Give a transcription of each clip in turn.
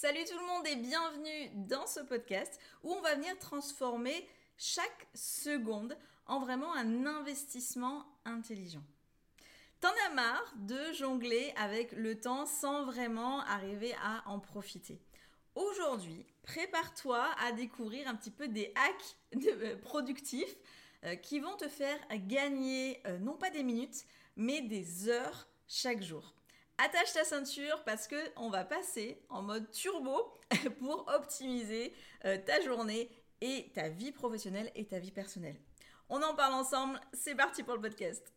Salut tout le monde et bienvenue dans ce podcast où on va venir transformer chaque seconde en vraiment un investissement intelligent. T'en as marre de jongler avec le temps sans vraiment arriver à en profiter. Aujourd'hui, prépare-toi à découvrir un petit peu des hacks euh, productifs euh, qui vont te faire gagner euh, non pas des minutes, mais des heures chaque jour attache ta ceinture parce que on va passer en mode turbo pour optimiser euh, ta journée et ta vie professionnelle et ta vie personnelle. On en parle ensemble, c'est parti pour le podcast.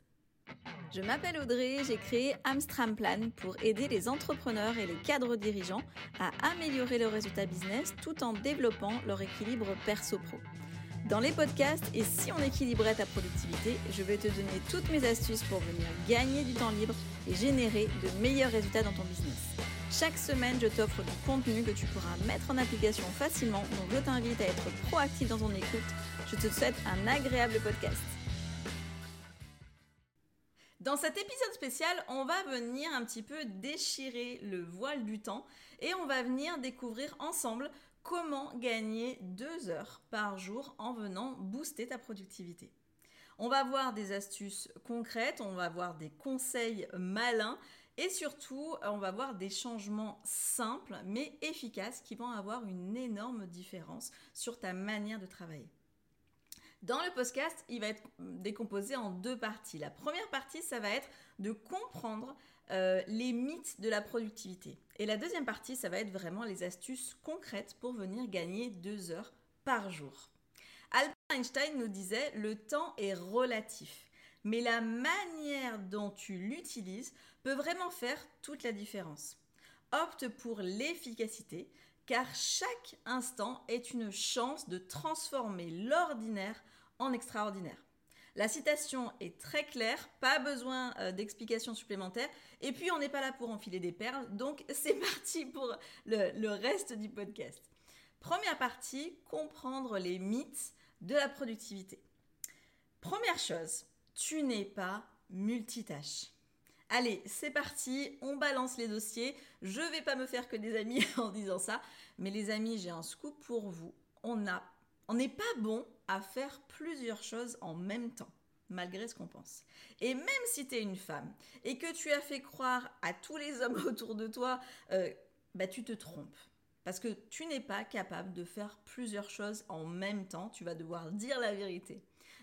Je m'appelle Audrey, j'ai créé Amstram Plan pour aider les entrepreneurs et les cadres dirigeants à améliorer leurs résultats business tout en développant leur équilibre perso-pro. Dans les podcasts et si on équilibrait ta productivité, je vais te donner toutes mes astuces pour venir gagner du temps libre et générer de meilleurs résultats dans ton business. Chaque semaine, je t'offre du contenu que tu pourras mettre en application facilement, donc je t'invite à être proactif dans ton écoute. Je te souhaite un agréable podcast. Dans cet épisode spécial, on va venir un petit peu déchirer le voile du temps et on va venir découvrir ensemble comment gagner deux heures par jour en venant booster ta productivité. On va voir des astuces concrètes, on va voir des conseils malins et surtout on va voir des changements simples mais efficaces qui vont avoir une énorme différence sur ta manière de travailler. Dans le podcast, il va être décomposé en deux parties. La première partie, ça va être de comprendre euh, les mythes de la productivité. Et la deuxième partie, ça va être vraiment les astuces concrètes pour venir gagner deux heures par jour. Albert Einstein nous disait le temps est relatif, mais la manière dont tu l'utilises peut vraiment faire toute la différence. Opte pour l'efficacité, car chaque instant est une chance de transformer l'ordinaire en extraordinaire. La citation est très claire, pas besoin euh, d'explications supplémentaires. Et puis, on n'est pas là pour enfiler des perles, donc c'est parti pour le, reste du podcast. Première partie, comprendre les mythes de la productivité. Première chose, tu n'es pas multitâche. Allez, c'est parti, on balance les dossiers. Je vais pas me faire que des amis en disant ça, mais les amis, j'ai un scoop pour vous. On n'est pas bon à faire plusieurs choses en même temps malgré ce qu'on pense. Et même si tu es une femme et que tu as fait croire à tous les hommes autour de toi, euh, bah, tu te trompes. Parce que tu n'es pas capable de faire plusieurs choses en même temps, tu vas devoir dire la vérité.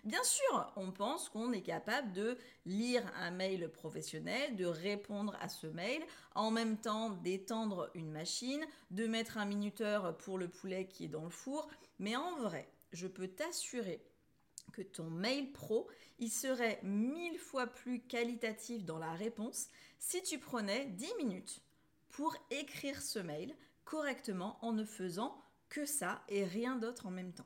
Bien sûr, on pense qu'on est capable de lire un mail professionnel, de répondre à ce mail, en même temps d'étendre une machine, de mettre un minuteur pour le poulet qui est dans le four, mais en vrai, je peux t'assurer que ton mail pro, il serait mille fois plus qualitatif dans la réponse si tu prenais 10 minutes pour écrire ce mail correctement en ne faisant que ça et rien d'autre en même temps.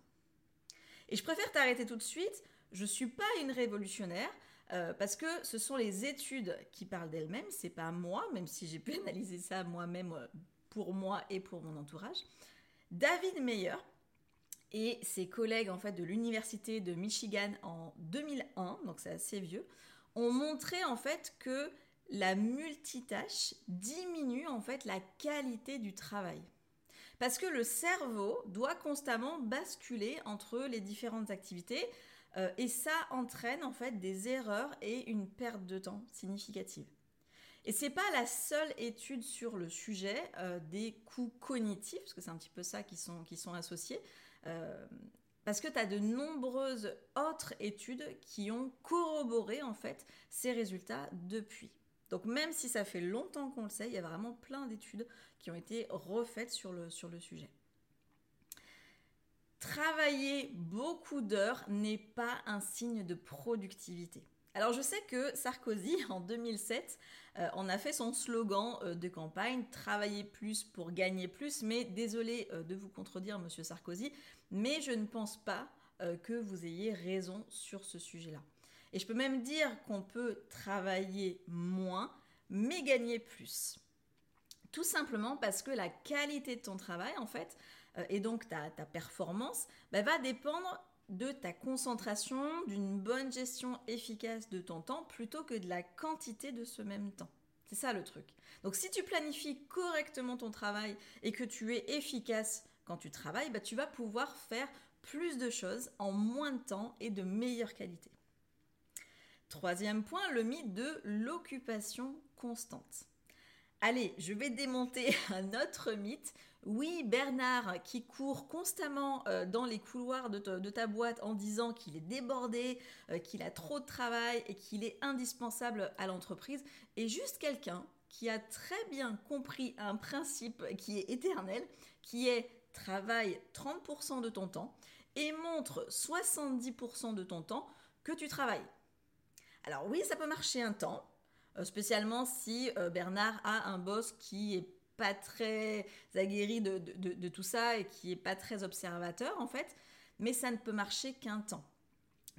Et je préfère t'arrêter tout de suite, je suis pas une révolutionnaire euh, parce que ce sont les études qui parlent d'elles-mêmes, c'est pas moi, même si j'ai pu analyser ça moi-même euh, pour moi et pour mon entourage. David Meyer, et ses collègues en fait de l'université de Michigan en 2001, donc c'est assez vieux, ont montré en fait que la multitâche diminue en fait la qualité du travail. Parce que le cerveau doit constamment basculer entre les différentes activités euh, et ça entraîne en fait des erreurs et une perte de temps significative. Et c'est pas la seule étude sur le sujet euh, des coûts cognitifs, parce que c'est un petit peu ça qui sont, qui sont associés. Euh, parce que tu as de nombreuses autres études qui ont corroboré en fait ces résultats depuis. Donc même si ça fait longtemps qu'on le sait, il y a vraiment plein d'études qui ont été refaites sur le, sur le sujet. Travailler beaucoup d'heures n'est pas un signe de productivité. Alors je sais que Sarkozy, en 2007, euh, on a fait son slogan euh, de campagne, travailler plus pour gagner plus, mais désolé euh, de vous contredire, monsieur Sarkozy, mais je ne pense pas que vous ayez raison sur ce sujet-là. Et je peux même dire qu'on peut travailler moins, mais gagner plus. Tout simplement parce que la qualité de ton travail, en fait, et donc ta, performance, bah, va dépendre de ta concentration, d'une bonne gestion efficace de ton temps, plutôt que de la quantité de ce même temps. C'est ça le truc. Donc si tu planifies correctement ton travail et que tu es efficace quand tu travailles, bah, tu vas pouvoir faire plus de choses en moins de temps et de meilleure qualité. Troisième point, le mythe de l'occupation constante. Allez, je vais démonter un autre mythe. Oui, Bernard qui court constamment euh, dans les couloirs de, ta boîte en disant qu'il est débordé, euh, qu'il a trop de travail et qu'il est indispensable à l'entreprise, est juste quelqu'un qui a très bien compris un principe qui est éternel, qui est travaille 30% de ton temps et montre 70% de ton temps que tu travailles. Alors oui, ça peut marcher un temps, spécialement si euh, Bernard a un boss qui est pas très aguerri de, tout ça et qui est pas très observateur en fait, mais ça ne peut marcher qu'un temps.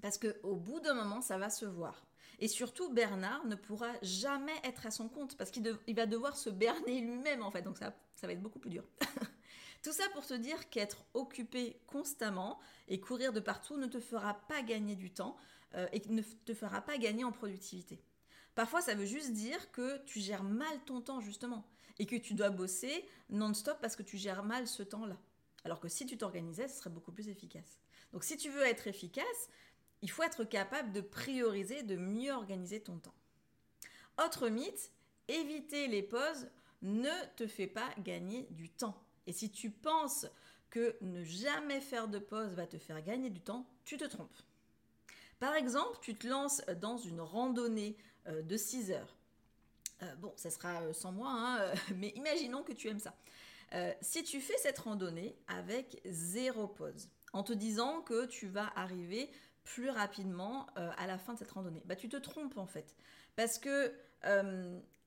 Parce qu'au bout d'un moment, ça va se voir. Et surtout, Bernard ne pourra jamais être à son compte parce qu'il va devoir se berner lui-même en fait, donc ça, ça va être beaucoup plus dur. Tout ça pour te dire qu'être occupé constamment et courir de partout ne te fera pas gagner du temps euh, et ne te fera pas gagner en productivité. Parfois, ça veut juste dire que tu gères mal ton temps, justement, et que tu dois bosser non-stop parce que tu gères mal ce temps-là. Alors que si tu t'organisais, ce serait beaucoup plus efficace. Donc si tu veux être efficace, il faut être capable de prioriser, de mieux organiser ton temps. Autre mythe, éviter les pauses ne te fait pas gagner du temps. Et si tu penses que ne jamais faire de pause va te faire gagner du temps, tu te trompes. Par exemple, tu te lances dans une randonnée de 6 heures. Euh, bon, ça sera euh, sans moi, hein, mais imaginons que tu aimes ça. si tu fais cette randonnée avec zéro pause, en te disant que tu vas arriver plus rapidement à la fin de cette randonnée, bah, tu te trompes en fait. Parce que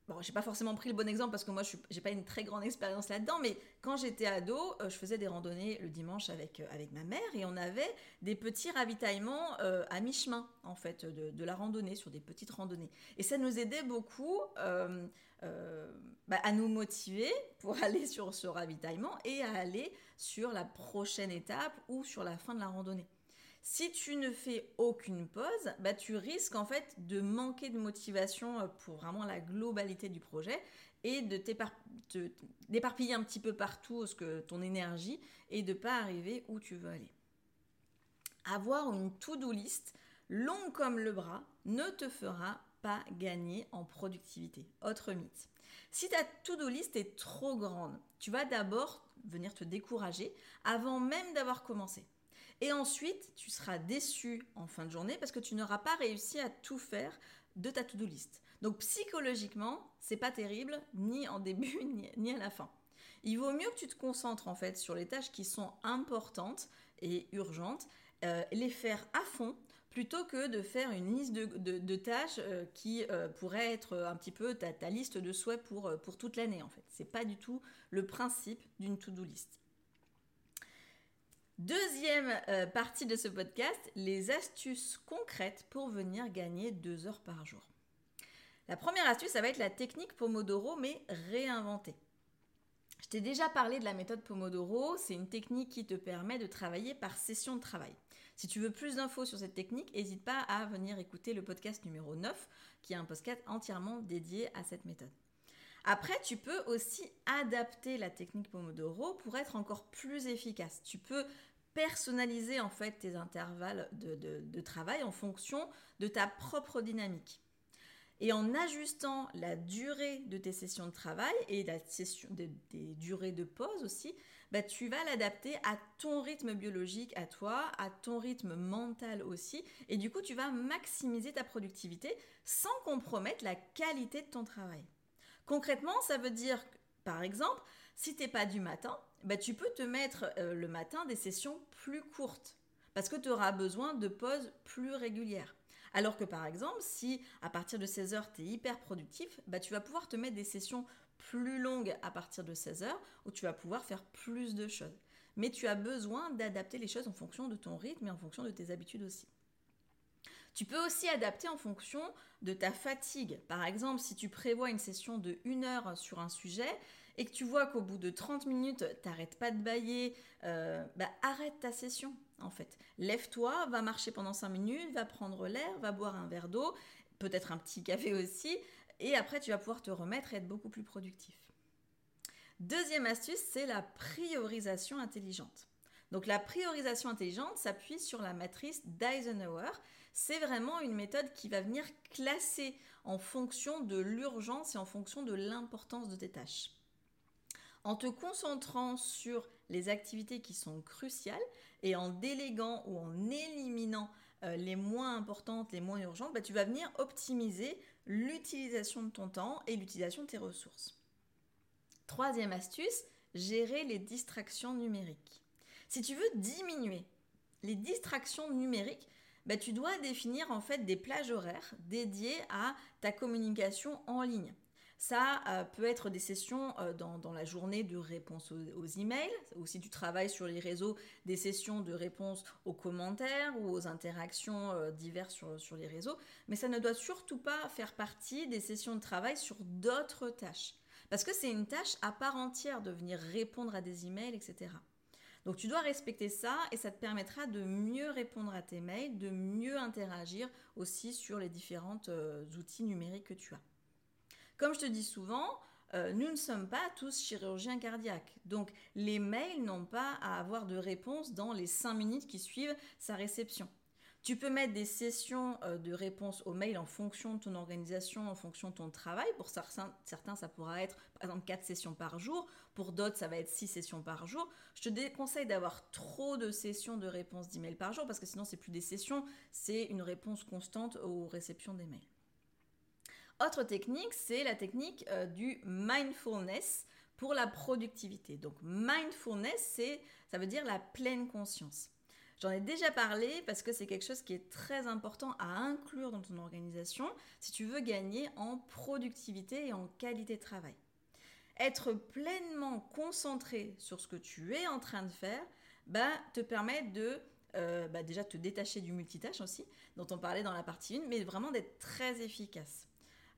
Bon, j'ai pas forcément pris le bon exemple parce que moi, je n'ai pas une très grande expérience là-dedans, mais quand j'étais ado, euh, je faisais des randonnées le dimanche avec, euh, avec ma mère et on avait des petits ravitaillements euh, à mi-chemin, en fait, de, la randonnée, sur des petites randonnées. Et ça nous aidait beaucoup bah, à nous motiver pour aller sur ce ravitaillement et à aller sur la prochaine étape ou sur la fin de la randonnée. Si tu ne fais aucune pause, bah, tu risques en fait de manquer de motivation euh, pour vraiment la globalité du projet et de d'éparpiller un petit peu partout ce que ton énergie et de pas arriver où tu veux aller. Avoir une to-do list longue comme le bras ne te fera pas gagner en productivité. Autre mythe. Si ta to-do list est trop grande, tu vas d'abord venir te décourager avant même d'avoir commencé. Et ensuite, tu seras déçu en fin de journée parce que tu n'auras pas réussi à tout faire de ta to-do list. Donc psychologiquement, c'est pas terrible ni en début ni, à la fin. Il vaut mieux que tu te concentres en fait sur les tâches qui sont importantes et urgentes, euh, les faire à fond plutôt que de faire une liste de, tâches euh, qui euh, pourrait être un petit peu ta, ta liste de souhaits pour, pour toute l'année en fait. C'est pas du tout le principe d'une to-do list. Deuxième euh, partie de ce podcast, les astuces concrètes pour venir gagner deux heures par jour. La première astuce, ça va être la technique Pomodoro, mais réinventée. Je t'ai déjà parlé de la méthode Pomodoro, c'est une technique qui te permet de travailler par session de travail. Si tu veux plus d'infos sur cette technique, n'hésite pas à venir écouter le podcast numéro 9, qui est un podcast entièrement dédié à cette méthode. Après, tu peux aussi adapter la technique Pomodoro pour être encore plus efficace. Tu peux personnaliser en fait tes intervalles de, travail en fonction de ta propre dynamique. Et en ajustant la durée de tes sessions de travail et des durées de pause aussi, bah, tu vas l'adapter à ton rythme biologique, à toi, à ton rythme mental aussi. Et du coup, tu vas maximiser ta productivité sans compromettre la qualité de ton travail. Concrètement, ça veut dire, par exemple, si tu n'es pas du matin, bah, tu peux te mettre euh, le matin des sessions plus courtes parce que tu auras besoin de pauses plus régulières. Alors que par exemple, si à partir de 16 heures, tu es hyper productif, bah, tu vas pouvoir te mettre des sessions plus longues à partir de 16 heures où tu vas pouvoir faire plus de choses. Mais tu as besoin d'adapter les choses en fonction de ton rythme et en fonction de tes habitudes aussi. Tu peux aussi adapter en fonction de ta fatigue. Par exemple, si tu prévois une session de 1 heure sur un sujet et que tu vois qu'au bout de 30 minutes, tu n'arrêtes pas de bailler, euh, bah, arrête ta session en fait. Lève-toi, va marcher pendant 5 minutes, va prendre l'air, va boire un verre d'eau, peut-être un petit café aussi, et après tu vas pouvoir te remettre et être beaucoup plus productif. Deuxième astuce, c'est la priorisation intelligente. Donc la priorisation intelligente s'appuie sur la matrice d'Eisenhower. C'est vraiment une méthode qui va venir classer en fonction de l'urgence et en fonction de l'importance de tes tâches. En te concentrant sur les activités qui sont cruciales et en déléguant ou en éliminant euh, les moins importantes, les moins urgentes, bah, tu vas venir optimiser l'utilisation de ton temps et l'utilisation de tes ressources. Troisième astuce, gérer les distractions numériques. Si tu veux diminuer les distractions numériques, bah, tu dois définir en fait des plages horaires dédiées à ta communication en ligne. Ça euh, peut être des sessions euh, dans, la journée de réponse aux, emails, ou si tu travailles sur les réseaux, des sessions de réponse aux commentaires ou aux interactions euh, diverses sur, sur les réseaux. Mais ça ne doit surtout pas faire partie des sessions de travail sur d'autres tâches. Parce que c'est une tâche à part entière de venir répondre à des emails, etc. Donc tu dois respecter ça et ça te permettra de mieux répondre à tes mails, de mieux interagir aussi sur les différents outils numériques que tu as. Comme je te dis souvent, euh, nous ne sommes pas tous chirurgiens cardiaques. Donc les mails n'ont pas à avoir de réponse dans les 5 minutes qui suivent sa réception. Tu peux mettre des sessions euh, de réponse aux mails en fonction de ton organisation, en fonction de ton travail. Pour certains, ça pourra être par exemple 4 sessions par jour. Pour d'autres, ça va être 6 sessions par jour. Je te déconseille d'avoir trop de sessions de réponse d'emails par jour parce que sinon, c'est plus des sessions, c'est une réponse constante aux réceptions des mails. Autre technique, c'est la technique euh, du mindfulness pour la productivité. Donc mindfulness, ça veut dire la pleine conscience. J'en ai déjà parlé parce que c'est quelque chose qui est très important à inclure dans ton organisation si tu veux gagner en productivité et en qualité de travail. Être pleinement concentré sur ce que tu es en train de faire bah, te permet de euh, bah, déjà te détacher du multitâche aussi, dont on parlait dans la partie 1, mais vraiment d'être très efficace.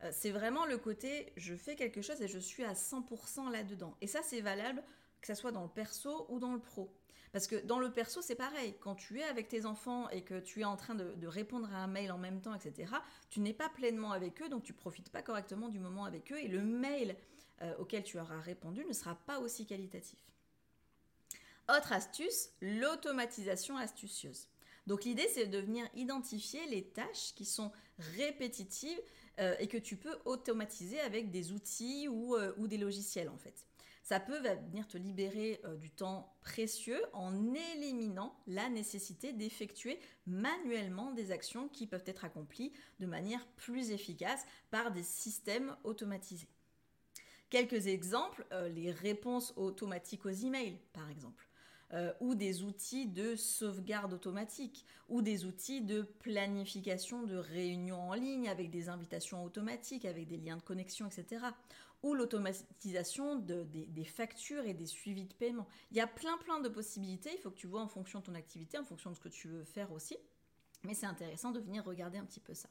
Euh, c'est vraiment le côté je fais quelque chose et je suis à 100% là-dedans. Et ça, c'est valable que ce soit dans le perso ou dans le pro. Parce que dans le perso, c'est pareil. Quand tu es avec tes enfants et que tu es en train de, répondre à un mail en même temps, etc., tu n'es pas pleinement avec eux, donc tu profites pas correctement du moment avec eux et le mail euh, auquel tu auras répondu ne sera pas aussi qualitatif. Autre astuce, l'automatisation astucieuse. Donc l'idée, c'est de venir identifier les tâches qui sont répétitives euh, et que tu peux automatiser avec des outils ou, euh, ou, des logiciels en fait. Ça peut venir te libérer euh, du temps précieux en éliminant la nécessité d'effectuer manuellement des actions qui peuvent être accomplies de manière plus efficace par des systèmes automatisés. Quelques exemples, les réponses automatiques aux emails par exemple. Euh, ou des outils de sauvegarde automatique, ou des outils de planification de réunions en ligne avec des invitations automatiques, avec des liens de connexion, etc. Ou l'automatisation des, factures et des suivis de paiement. Il y a plein plein de possibilités, il faut que tu vois en fonction de ton activité, en fonction de ce que tu veux faire aussi. Mais c'est intéressant de venir regarder un petit peu ça.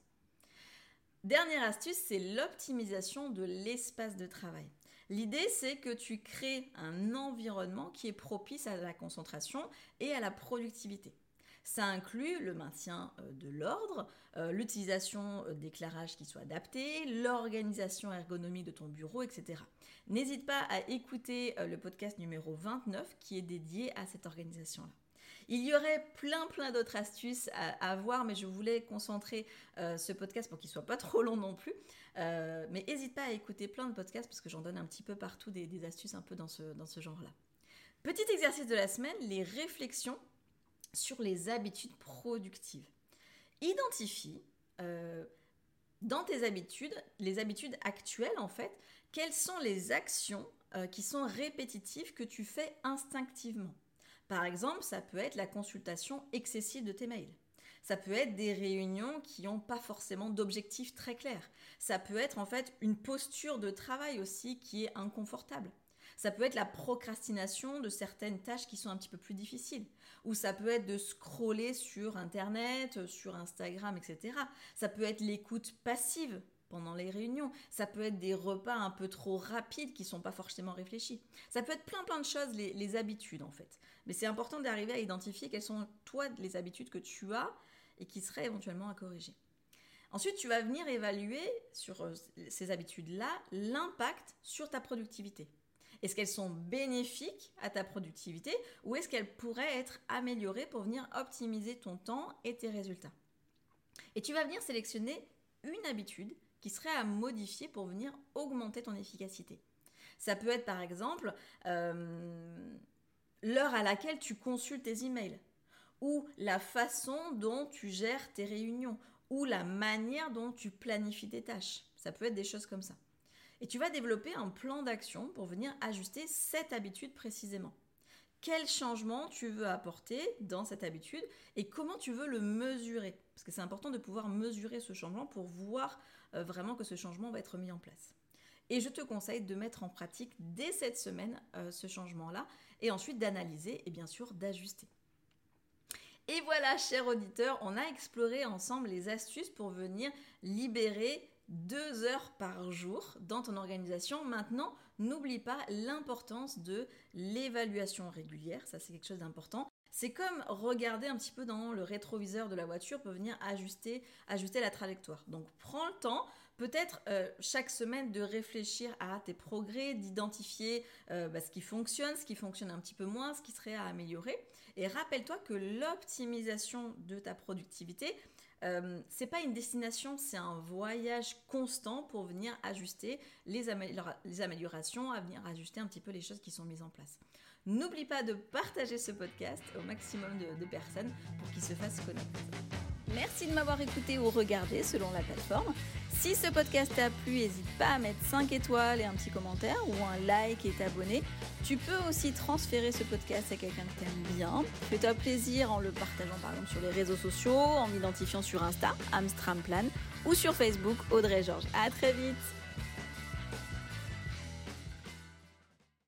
Dernière astuce, c'est l'optimisation de l'espace de travail. L'idée, c'est que tu crées un environnement qui est propice à la concentration et à la productivité. Ça inclut le maintien euh, de l'ordre, euh, l'utilisation euh, d'éclairage qui soit adapté, l'organisation ergonomique de ton bureau, etc. N'hésite pas à écouter le podcast numéro 29 qui est dédié à cette organisation-là. Il y aurait plein plein d'autres astuces à, voir, mais je voulais concentrer ce podcast pour qu'il soit pas trop long non plus. Mais n'hésite pas à écouter plein de podcasts parce que j'en donne un petit peu partout des, astuces un peu dans ce, dans ce genre-là. Petit exercice de la semaine, les réflexions sur les habitudes productives. Identifie euh, dans tes habitudes, les habitudes actuelles en fait, quelles sont les actions qui sont répétitives que tu fais instinctivement. Par exemple, ça peut être la consultation excessive de tes mails. Ça peut être des réunions qui n'ont pas forcément d'objectifs très clairs. Ça peut être en fait une posture de travail aussi qui est inconfortable. Ça peut être la procrastination de certaines tâches qui sont un petit peu plus difficiles. Ou ça peut être de scroller sur Internet, sur Instagram, etc. Ça peut être l'écoute passive pendant les réunions. Ça peut être des repas un peu trop rapides qui sont pas forcément réfléchis. Ça peut être plein plein de choses, les, habitudes en fait. Mais c'est important d'arriver à identifier quelles sont toi les habitudes que tu as et qui seraient éventuellement à corriger. Ensuite, tu vas venir évaluer sur euh, ces habitudes-là l'impact sur ta productivité. Est-ce qu'elles sont bénéfiques à ta productivité ou est-ce qu'elles pourraient être améliorées pour venir optimiser ton temps et tes résultats? Et tu vas venir sélectionner une habitude qui serait à modifier pour venir augmenter ton efficacité. Ça peut être par exemple euh, l'heure à laquelle tu consultes tes emails ou la façon dont tu gères tes réunions ou la manière dont tu planifies tes tâches. Ça peut être des choses comme ça. Et tu vas développer un plan d'action pour venir ajuster cette habitude précisément. Quel changement tu veux apporter dans cette habitude et comment tu veux le mesurer? Parce que c'est important de pouvoir mesurer ce changement pour voir euh, vraiment que ce changement va être mis en place. Et je te conseille de mettre en pratique dès cette semaine euh, ce changement-là et ensuite d'analyser et bien sûr d'ajuster. Et voilà, chers auditeurs, on a exploré ensemble les astuces pour venir libérer deux heures par jour dans ton organisation. Maintenant, n'oublie pas l'importance de l'évaluation régulière, ça c'est quelque chose d'important. C'est comme regarder un petit peu dans le rétroviseur de la voiture pour venir ajuster, ajuster la trajectoire. Donc prends le temps, peut-être euh, chaque semaine de réfléchir à tes progrès, d'identifier euh, bah, ce qui fonctionne, ce qui fonctionne un petit peu moins, ce qui serait à améliorer. Et rappelle-toi que l'optimisation de ta productivité, euh, c'est pas une destination, c'est un voyage constant pour venir ajuster les, améliorations, à venir ajuster un petit peu les choses qui sont mises en place. N'oublie pas de partager ce podcast au maximum de, personnes pour qu'il se fasse connaître. Merci de m'avoir écouté ou regardé selon la plateforme. Si ce podcast t'a plu, n'hésite pas à mettre 5 étoiles et un petit commentaire ou un like et t'abonner. Tu peux aussi transférer ce podcast à quelqu'un que t'aimes bien. Fais-toi plaisir en le partageant par exemple sur les réseaux sociaux, en m'identifiant sur Insta, Amstramplan, ou sur Facebook, Audrey Georges. À très vite